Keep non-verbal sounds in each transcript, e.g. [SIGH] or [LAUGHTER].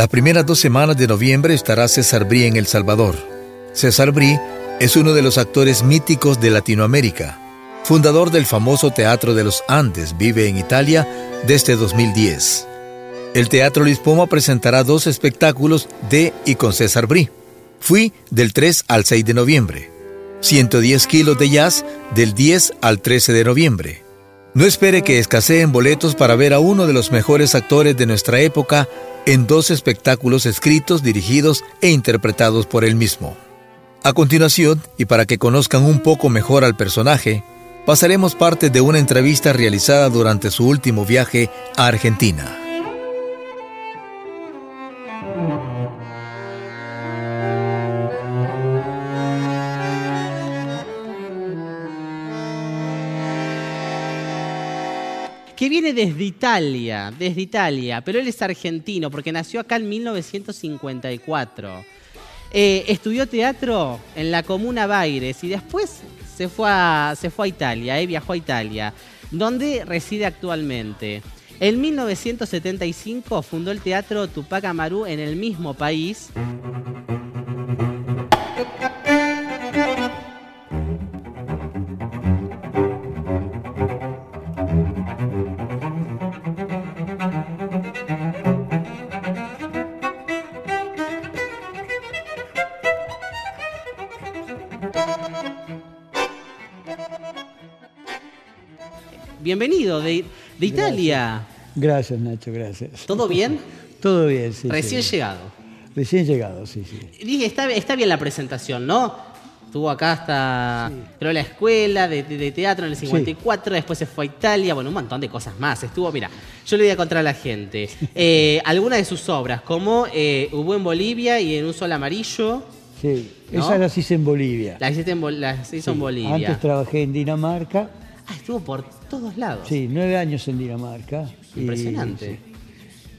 Las primeras dos semanas de noviembre estará César Brie en El Salvador. César Brie es uno de los actores míticos de Latinoamérica. Fundador del famoso Teatro de los Andes, vive en Italia desde 2010. El Teatro Lispoma presentará dos espectáculos de y con César Brie. Fui del 3 al 6 de noviembre. 110 kilos de jazz del 10 al 13 de noviembre. No espere que escaseen boletos para ver a uno de los mejores actores de nuestra época en dos espectáculos escritos, dirigidos e interpretados por él mismo. A continuación, y para que conozcan un poco mejor al personaje, pasaremos parte de una entrevista realizada durante su último viaje a Argentina. Viene desde Italia, desde Italia, pero él es argentino porque nació acá en 1954. Eh, estudió teatro en la comuna Baires y después se fue a, se fue a Italia, eh, viajó a Italia, donde reside actualmente. En 1975 fundó el teatro Tupac Amaru en el mismo país. De, de Italia. Gracias, Nacho, gracias. ¿Todo bien? [LAUGHS] Todo bien, sí. Recién sí. llegado. Recién llegado, sí, sí. Dije, está, está bien la presentación, ¿no? Estuvo acá hasta, creo, la escuela de, de- de teatro en el 54, después se fue a Italia, bueno, un montón de cosas más. Estuvo, mira, yo le voy a contar a la gente. [LAUGHS] Eh, algunas de sus obras, como eh, Hubo en Bolivia y en un sol amarillo, Sí, ¿No? esa las hice en Bolivia. las hiciste en, las hizo en Bolivia. Antes trabajé en Dinamarca, Ah, estuvo por todos lados. sí, nueve años en Dinamarca. Impresionante.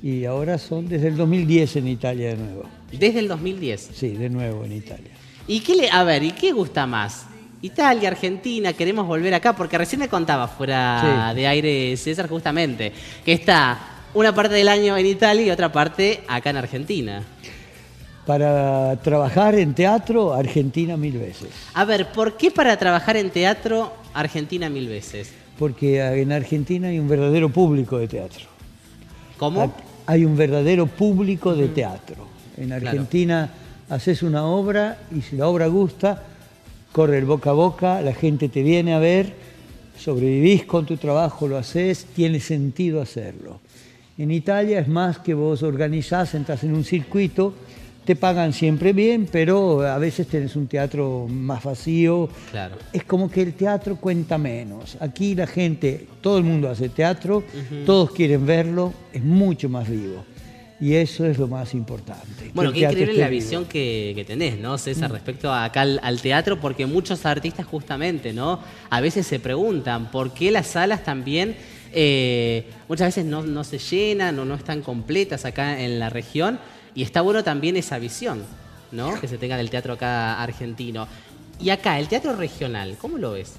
Y ahora son desde el 2010 en Italia de nuevo. Desde el 2010. Sí, de nuevo en Italia. ¿Y qué le, a ver, ¿y qué gusta más? Italia, Argentina, queremos volver acá, porque recién me contaba fuera Sí. de aire César justamente, que está una parte del año en Italia y otra parte acá en Argentina. Para trabajar en teatro, Argentina mil veces. A ver, ¿por qué para trabajar en teatro Argentina mil veces? Porque en Argentina hay un verdadero público de teatro. ¿Cómo? Hay un verdadero público de teatro. En Claro. Argentina haces una obra y si la obra gusta, corre el boca a boca, la gente te viene a ver, sobrevivís con tu trabajo, lo haces, tiene sentido hacerlo. En Italia es más que vos organizás, entras en un circuito, te pagan siempre bien, pero a veces tenés un teatro más vacío, Claro. es como que el teatro cuenta menos. Aquí la gente, todo el mundo hace teatro, todos quieren verlo, es mucho más vivo. Y eso es lo más importante. Bueno, qué increíble la vivo. visión que, que tenés, ¿no, César, Mm. respecto a acá al, al teatro? Porque muchos artistas justamente, ¿no? A veces se preguntan por qué las salas también eh, muchas veces no, no se llenan o no están completas acá en la región. Y está bueno también esa visión, ¿no? Que se tenga del teatro acá argentino. Y acá, el teatro regional, ¿cómo lo ves?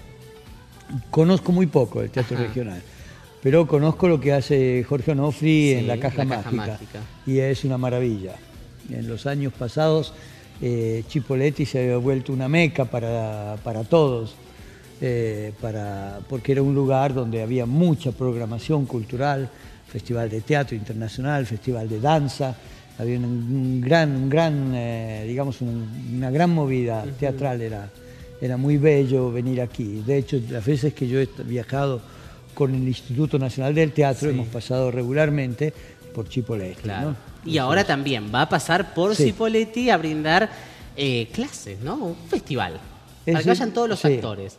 Conozco muy poco el teatro Ajá. regional, pero conozco lo que hace Jorge Onofri Sí, en La Caja, La Caja Mágica. y es una maravilla. En los años pasados, eh, Chipoletti se había vuelto una meca para, para todos, eh, para, porque era un lugar donde había mucha programación cultural, festival de teatro internacional, festival de danza, había un, gran, un gran eh, digamos, un- una gran movida teatral, era, era muy bello venir aquí. De hecho, las veces que yo he viajado con el Instituto Nacional del Teatro, Sí. hemos pasado regularmente por Chipoletti. Claro. ¿no? Y ahora también va a pasar por Sí. A brindar eh, clases, ¿no? Un festival. Para que vayan todos los sí. actores.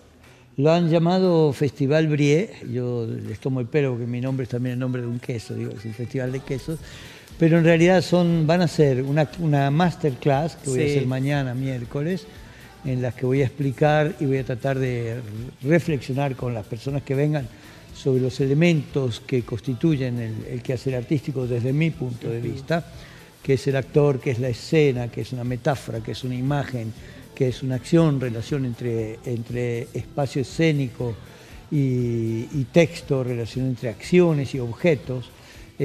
Lo han llamado Festival Brie, yo les tomo el pelo porque mi nombre es también el nombre de un queso, digo, es un festival de quesos, pero en realidad son, van a ser una, una masterclass que voy a hacer mañana, miércoles, en las que voy a explicar y voy a tratar de reflexionar con las personas que vengan sobre los elementos que constituyen el, el quehacer artístico desde mi punto de vista, que es el actor, que es la escena, que es una metáfora, que es una imagen, que es una acción, relación entre, entre espacio escénico y, y texto, relación entre acciones y objetos.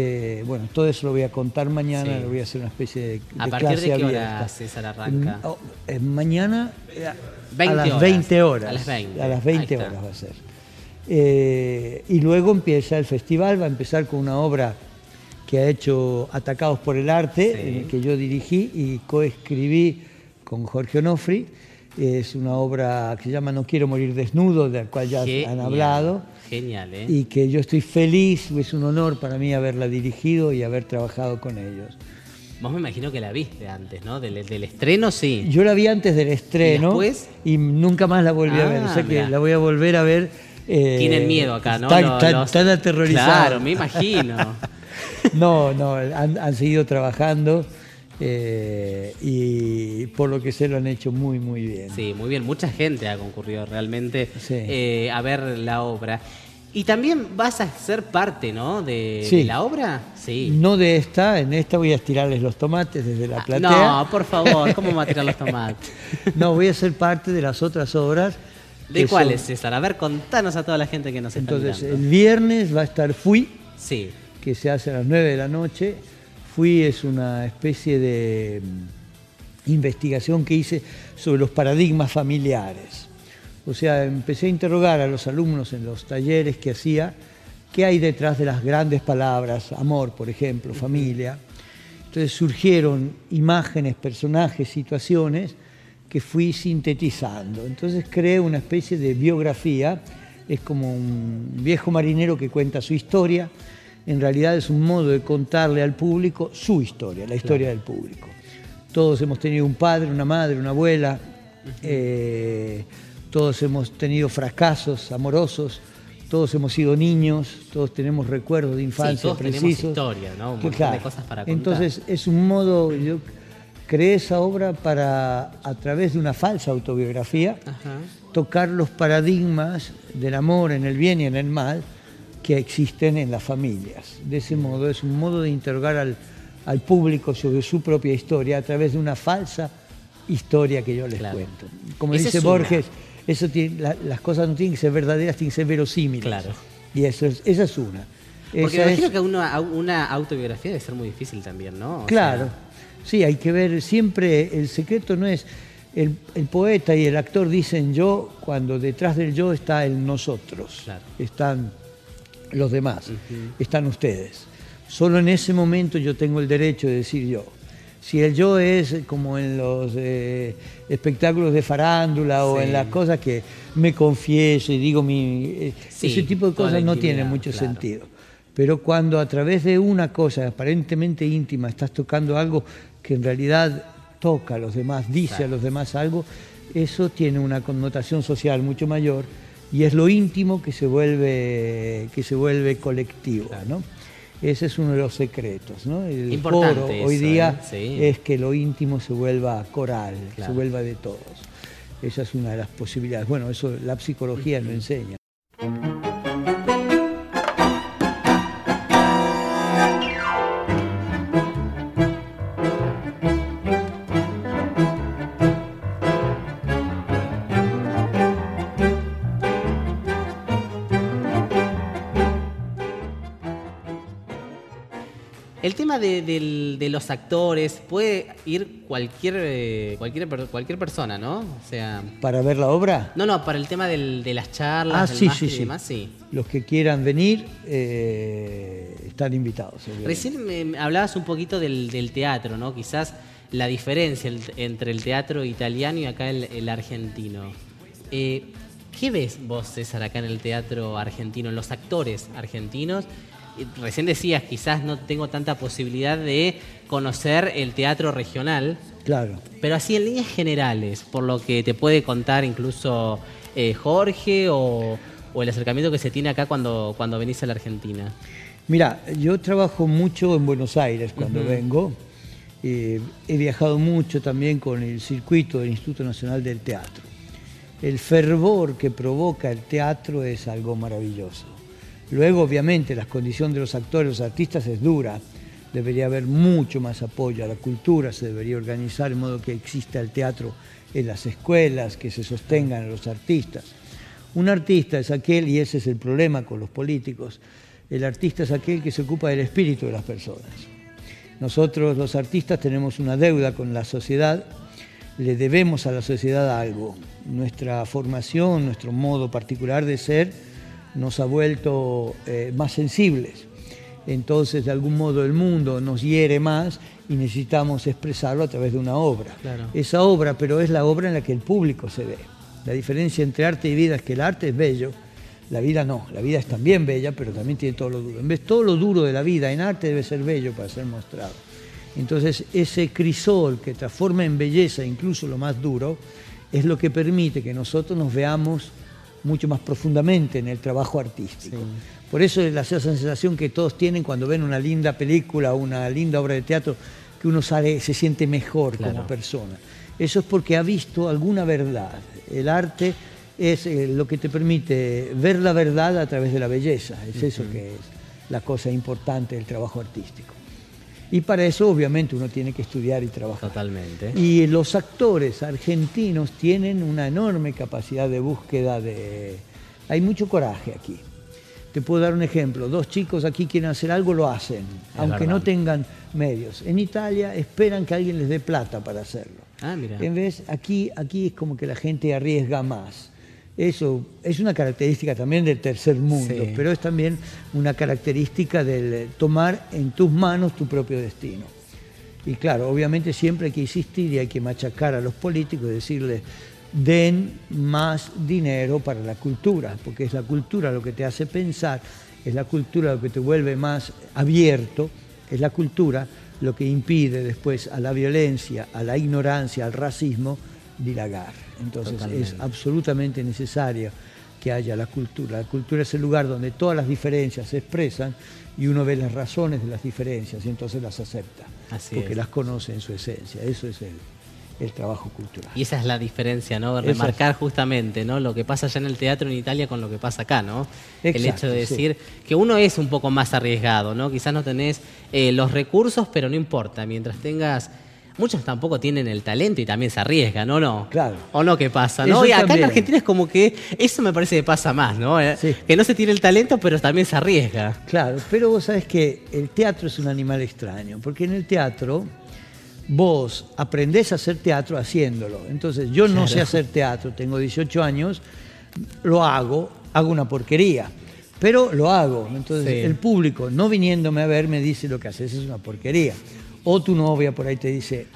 Eh, bueno, todo eso lo voy a contar mañana, Sí. lo voy a hacer una especie de, ¿A de partir de clase qué hora, abierta. César, arranca? Mm, oh, eh, mañana eh, a 20 las horas. 20 horas. A las 20. A las Ahí 20 está. horas va a ser. Eh, y luego empieza el festival, va a empezar con una obra que ha hecho Atacados por el Arte, Sí. el que yo dirigí y coescribí con Jorge Onofri. Es una obra que se llama No quiero morir desnudo, de la cual ya han hablado Genial, ¿eh? y que yo estoy feliz, es un honor para mí haberla dirigido y haber trabajado con ellos. Vos me imagino que la viste antes, ¿no? Del, del estreno, sí. Yo la vi antes del estreno ¿Y después? y nunca más la volví a ver, Ah, o sea que mirá. la voy a volver a ver. eh, Tienen miedo acá, ¿no? Están, Los- los- aterrorizados. Claro, me imagino. [LAUGHS] No, no, han, han seguido trabajando eh, y por lo que sé lo han hecho muy, muy bien. Sí, muy bien. Mucha gente ha concurrido realmente Sí. eh, a ver la obra. Y también vas a ser parte, ¿no? De, Sí. de la obra. Sí. No de esta, en esta voy a estirarles los tomates desde la Ah, platea. no, por favor, ¿cómo va a tirar los [LAUGHS] tomates? No, voy a ser parte de las otras obras. ¿De cuáles, son- César? A ver, contanos a toda la gente que nos está Entonces, mirando. el viernes va a estar Fui, Sí. que se hace a las 9 de la noche. Fui es una especie de mm, investigación que hice sobre los paradigmas familiares. O sea, empecé a interrogar a los alumnos en los talleres que hacía, qué hay detrás de las grandes palabras, amor, por ejemplo, familia. Entonces surgieron imágenes, personajes, situaciones que fui sintetizando. Entonces creé una especie de biografía, es como un viejo marinero que cuenta su historia, en realidad es un modo de contarle al público su historia, la historia del público. Todos hemos tenido un padre, una madre, una abuela, eh, todos hemos tenido fracasos amorosos, todos hemos sido niños, todos tenemos recuerdos de infancia todos tenemos historia, ¿no? Un de cosas para contar. Entonces es un modo, yo creé esa obra para, a través de una falsa autobiografía, Ajá. tocar los paradigmas del amor en el bien y en el mal que existen en las familias. De ese modo es un modo de interrogar al, al público sobre su propia historia a través de una falsa historia que yo les Claro. cuento. Como dice es. Borges, eso tiene- la- las cosas no tienen que ser verdaderas, tienen que ser verosímiles. Claro. Y eso es, esa es una. Porque Esa imagino es- que una, una autobiografía debe ser muy difícil también, ¿no? O Claro, sea, sí, hay que ver, siempre el secreto no es, el, el poeta y el actor dicen yo cuando detrás del yo está el nosotros, Claro. están los demás, están ustedes. Solo en ese momento yo tengo el derecho de decir yo. Si el yo es como en los eh, espectáculos de farándula o en las cosas que me confieso y digo mi... eh, Sí, ese tipo de cosas no tiene mucho claro. sentido. Pero cuando a través de una cosa aparentemente íntima estás tocando algo que en realidad toca a los demás, dice Claro. a los demás algo, eso tiene una connotación social mucho mayor y es lo íntimo que se vuelve, que se vuelve colectivo. ¿no? Ese es uno de los secretos. ¿no? El Importante coro hoy día ¿eh? Sí. es que lo íntimo se vuelva coral, Claro. se vuelva de todos. Esa es una de las posibilidades. Bueno, eso la psicología lo enseña. Del- de los actores puede ir cualquier, eh, cualquier, cualquier persona, ¿no? O sea, Para ver la obra, no, no, para el tema del- de las charlas, Ah, del sí, sí, y sí. demás, sí. los que quieran venir eh, están invitados. Recién me hablabas un poquito del, del teatro, ¿no? Quizás la diferencia entre el teatro italiano y acá el, el argentino. Eh, ¿Qué ves vos, César, acá en el teatro argentino, en los actores argentinos? Recién decías, quizás no tengo tanta posibilidad de conocer el teatro regional. Claro. Pero así en líneas generales, por lo que te puede contar incluso eh, Jorge o, el acercamiento que se tiene acá cuando, cuando venís a la Argentina. Mira, yo trabajo mucho en Buenos Aires cuando vengo. Eh, he viajado mucho también con el circuito del Instituto Nacional del Teatro. El fervor que provoca el teatro es algo maravilloso. Luego, obviamente, la condición de los actores, los artistas es dura. Debería haber mucho más apoyo a la cultura, se debería organizar de modo que exista el teatro en las escuelas, que se sostengan a los artistas. Un artista es aquel, y ese es el problema con los políticos, el artista es aquel que se ocupa del espíritu de las personas. Nosotros los artistas tenemos una deuda con la sociedad, le debemos a la sociedad algo. Nuestra formación, nuestro modo particular de ser, nos ha vuelto eh, más sensibles. Entonces, de algún modo, el mundo nos hiere más y necesitamos expresarlo a través de una obra. Esa obra, pero es la obra en la que el público se ve. La diferencia entre arte y vida es que el arte es bello, la vida no. La vida es también bella, pero también tiene todo lo duro. En vez todo lo duro de la vida en arte debe ser bello para ser mostrado. Entonces, ese crisol que transforma en belleza incluso lo más duro, es lo que permite que nosotros nos veamos mucho más profundamente en el trabajo artístico. Por eso es la sensación que todos tienen cuando ven una linda película o una linda obra de teatro, que uno sale, se siente mejor como persona. Eso es porque ha visto alguna verdad. El arte es eh, lo que te permite ver la verdad a través de la belleza. Es eso que es la cosa importante del trabajo artístico. Y para eso obviamente uno tiene que estudiar y trabajar. Totalmente. Y los actores argentinos tienen una enorme capacidad de búsqueda de... Hay mucho coraje aquí. Te puedo dar un ejemplo. Dos chicos aquí quieren hacer algo, lo hacen, aunque no tengan medios. En Italia esperan que alguien les dé plata para hacerlo. Ah, mira. En vez, aquí, aquí es como que la gente arriesga más. Eso es una característica también del tercer mundo, pero es también una característica del tomar en tus manos tu propio destino. Y claro, obviamente siempre hay que insistir y hay que machacar a los políticos y decirles, den más dinero para la cultura, porque es la cultura lo que te hace pensar, es la cultura lo que te vuelve más abierto, es la cultura lo que impide después a la violencia, a la ignorancia, al racismo, dilagar. Entonces es absolutamente necesario que haya la cultura. La cultura es el lugar donde todas las diferencias se expresan y uno ve las razones de las diferencias y entonces las acepta, porque las conoce en su esencia. Eso es el, trabajo cultural. Y esa es la diferencia, ¿no? Remarcar justamente, ¿no? Lo que pasa allá en el teatro en Italia con lo que pasa acá, ¿no? el hecho de decir que uno es un poco más arriesgado, ¿no? Quizás no tenés eh, los recursos, pero no importa, mientras tengas muchos tampoco tienen el talento y también se arriesgan, ¿no? no? Claro. ¿O no qué pasa? ¿no? y acá en Argentina es como que eso me parece que pasa más, ¿no? Eh, que no se tiene el talento, pero también se arriesga. Claro, pero vos sabés que el teatro es un animal extraño, porque en el teatro vos aprendés a hacer teatro haciéndolo. Entonces, yo no sé hacer teatro, tengo 18 años, lo hago, hago una porquería pero lo hago. Entonces el público, no viniéndome a ver, me dice lo que haces es una porquería o tu novia por ahí te dice,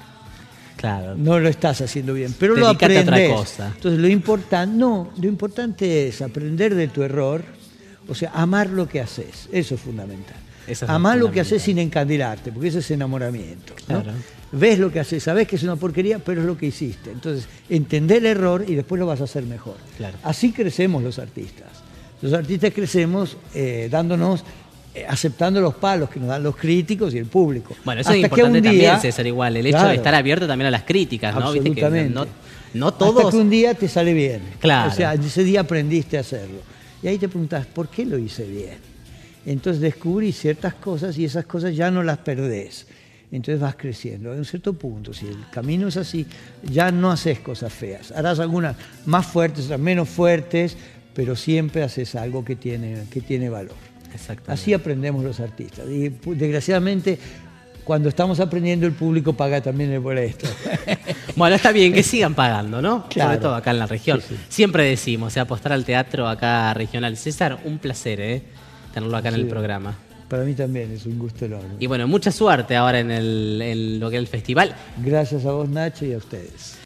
claro, no lo estás haciendo bien, pero lo aprendes. otra cosa. Entonces lo importante, no, lo importante es aprender de tu error, o sea, amar lo que haces, eso es fundamental. amar lo que haces sin encandilarte, porque eso es enamoramiento. Ves lo que haces, sabes que es una porquería, pero es lo que hiciste. Entonces, entender el error y después lo vas a hacer mejor. Así crecemos los artistas. Los artistas crecemos eh, dándonos aceptando los palos que nos dan los críticos y el público. Bueno, eso es importante también, César, igual, el hecho de estar abierto también a las críticas, ¿no? Absolutamente. no, todos... Hasta que un día te sale bien. Claro. O sea, ese día aprendiste a hacerlo. Y ahí te preguntas, ¿por qué lo hice bien? Entonces descubrís ciertas cosas y esas cosas ya no las perdés. Entonces vas creciendo. A un cierto punto, si el camino es así, ya no haces cosas feas. Harás algunas más fuertes, otras menos fuertes, pero siempre haces algo que tiene, que tiene valor. Así aprendemos los artistas. Y desgraciadamente, cuando estamos aprendiendo, el público paga también el boleto. [LAUGHS] bueno, está bien, que sigan pagando, ¿no? Sobre todo acá en la región. Siempre decimos, apostar al teatro acá regional. César, un placer, ¿eh? Tenerlo acá en el programa. Para mí también es un gusto enorme. Y bueno, mucha suerte ahora en, el, en lo que es el festival. Gracias a vos, Nacho, y a ustedes.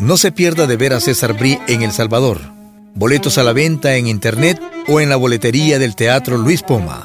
No se pierda de ver a César Brí en El Salvador Boletos a la venta en internet o en la boletería del Teatro Luis Poma.